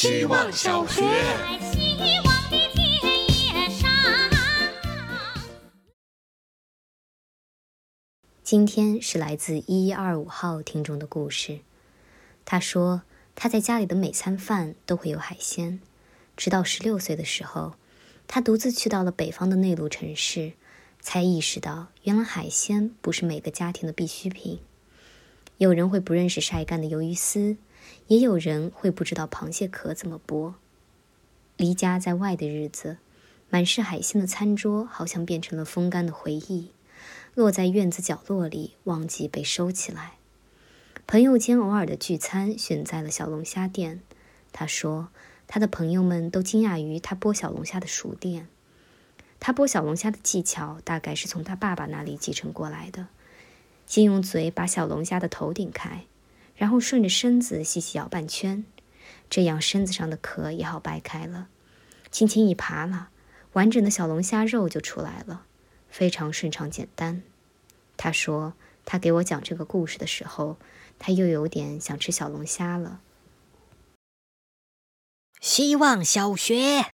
希望小学。希望的田野上。今天是来自一一二五号听众的故事。他说，他在家里的每餐饭都会有海鲜，直到十六岁的时候，他独自去到了北方的内陆城市，才意识到原来海鲜不是每个家庭的必需品。有人会不认识晒干的鱿鱼丝，也有人会不知道螃蟹壳怎么剥。离家在外的日子，满是海鲜的餐桌好像变成了风干的回忆，落在院子角落里，忘记被收起来。朋友间偶尔的聚餐选在了小龙虾店。他说，他的朋友们都惊讶于他剥小龙虾的熟练。他剥小龙虾的技巧大概是从他爸爸那里继承过来的。先用嘴把小龙虾的头顶开，然后顺着身子细细咬半圈，这样身子上的壳也好掰开了。轻轻一扒拉，完整的小龙虾肉就出来了，非常顺畅简单。他说，他给我讲这个故事的时候，他又有点想吃小龙虾了。希望小学，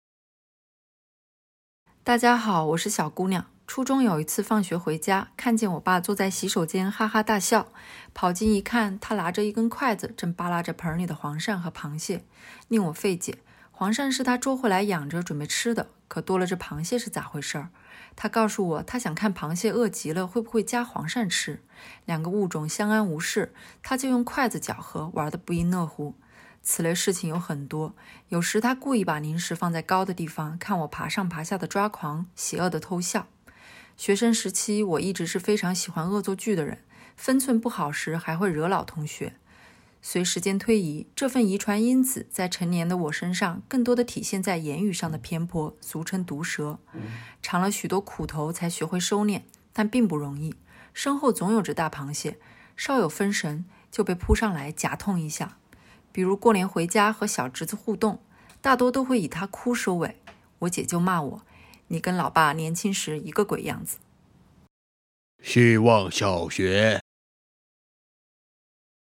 大家好，我是小姑娘。初中有一次放学回家，看见我爸坐在洗手间哈哈大笑，跑近一看，他拿着一根筷子，正扒拉着盆里的黄鳝和螃蟹，令我费解。黄鳝是他捉回来养着，准备吃的，可多了这螃蟹是咋回事儿？他告诉我，他想看螃蟹饿极了会不会夹黄鳝吃，两个物种相安无事，他就用筷子搅和，玩得不亦乐乎。此类事情有很多，有时他故意把零食放在高的地方，看我爬上爬下的抓狂，邪恶的偷笑。学生时期，我一直是非常喜欢恶作剧的人，分寸不好时还会惹老同学。随时间推移，这份遗传因子在成年的我身上，更多的体现在言语上的偏颇，俗称毒舌。尝了许多苦头，才学会收敛，但并不容易。身后总有只大螃蟹，稍有分神就被扑上来夹痛一下。比如过年回家和小侄子互动，大多都会以他哭收尾，我姐就骂我。你跟老爸年轻时一个鬼样子。希望小学，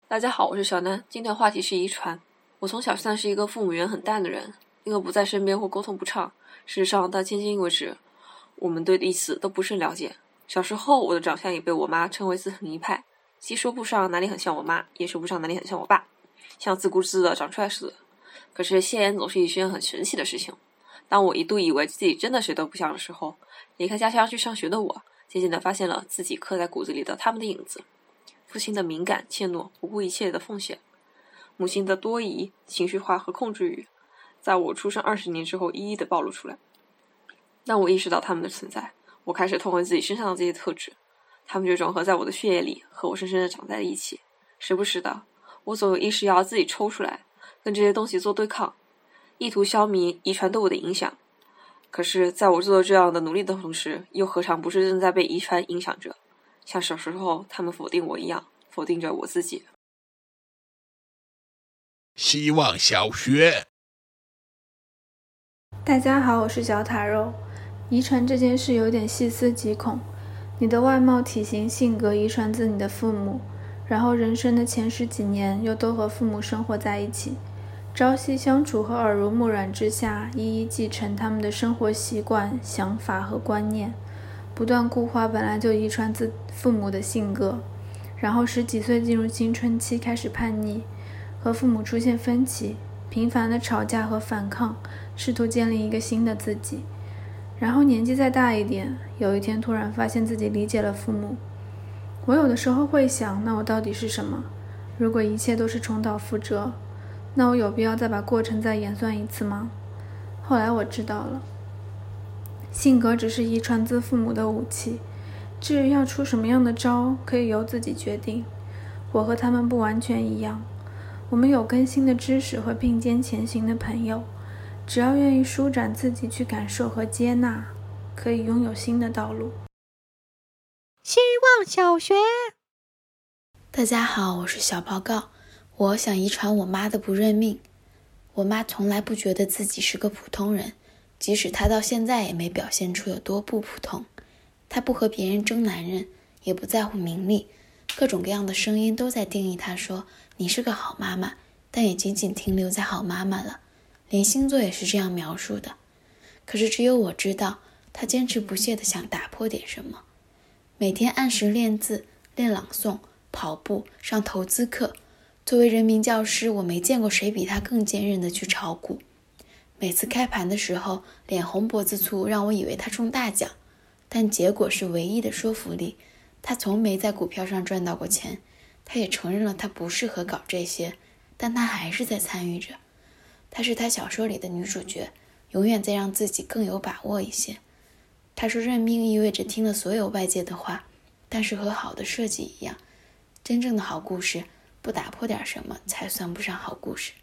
大家好，我是小南。今天的话题是遗传。我从小算是一个父母缘很淡的人，因为不在身边或沟通不畅。事实上，到迄今为止，我们对彼此都不甚了解。小时候，我的长相也被我妈称为自成一派，既说不上哪里很像我妈，也说不上哪里很像我爸，像自顾自的长出来似的。可是，现言总是一件很神奇的事情。当我一度以为自己真的谁都不像的时候，离开家乡去上学的我，渐渐地发现了自己刻在骨子里的他们的影子：父亲的敏感、怯懦、不顾一切的奉献；母亲的多疑、情绪化和控制欲，在我出生二十年之后一一的暴露出来。当我意识到他们的存在，我开始痛恨自己身上的这些特质，他们就融合在我的血液里，和我深深的长在了一起。时不时的，我总有意识要自己抽出来，跟这些东西做对抗。意图消弭遗传对我的影响，可是，在我做这样的努力的同时，又何尝不是正在被遗传影响着？像小时候他们否定我一样，否定着我自己。希望小学，大家好，我是小塔肉。遗传这件事有点细思极恐，你的外貌、体型、性格遗传自你的父母，然后人生的前十几年又都和父母生活在一起。朝夕相处和耳濡目染之下，一一继承他们的生活习惯、想法和观念，不断固化本来就遗传自父母的性格。然后十几岁进入青春期，开始叛逆，和父母出现分歧，频繁的吵架和反抗，试图建立一个新的自己。然后年纪再大一点，有一天突然发现自己理解了父母。我有的时候会想，那我到底是什么？如果一切都是重蹈覆辙？那我有必要再把过程再演算一次吗？后来我知道了，性格只是遗传自父母的武器，至于要出什么样的招，可以由自己决定。我和他们不完全一样，我们有更新的知识和并肩前行的朋友，只要愿意舒展自己去感受和接纳，可以拥有新的道路。希望小学，大家好，我是小报告。我想遗传我妈的不认命。我妈从来不觉得自己是个普通人，即使她到现在也没表现出有多不普通。她不和别人争男人，也不在乎名利，各种各样的声音都在定义她，说你是个好妈妈，但也仅仅停留在好妈妈了。连星座也是这样描述的。可是只有我知道，她坚持不懈地想打破点什么。每天按时练字、练朗诵、跑步、上投资课。作为人民教师，我没见过谁比他更坚韧的去炒股。每次开盘的时候，脸红脖子粗，让我以为他中大奖。但结果是唯一的说服力。他从没在股票上赚到过钱，他也承认了他不适合搞这些，但他还是在参与着。她是他小说里的女主角，永远在让自己更有把握一些。他说：“认命意味着听了所有外界的话，但是和好的设计一样，真正的好故事不打破点什么才算不上好故事。”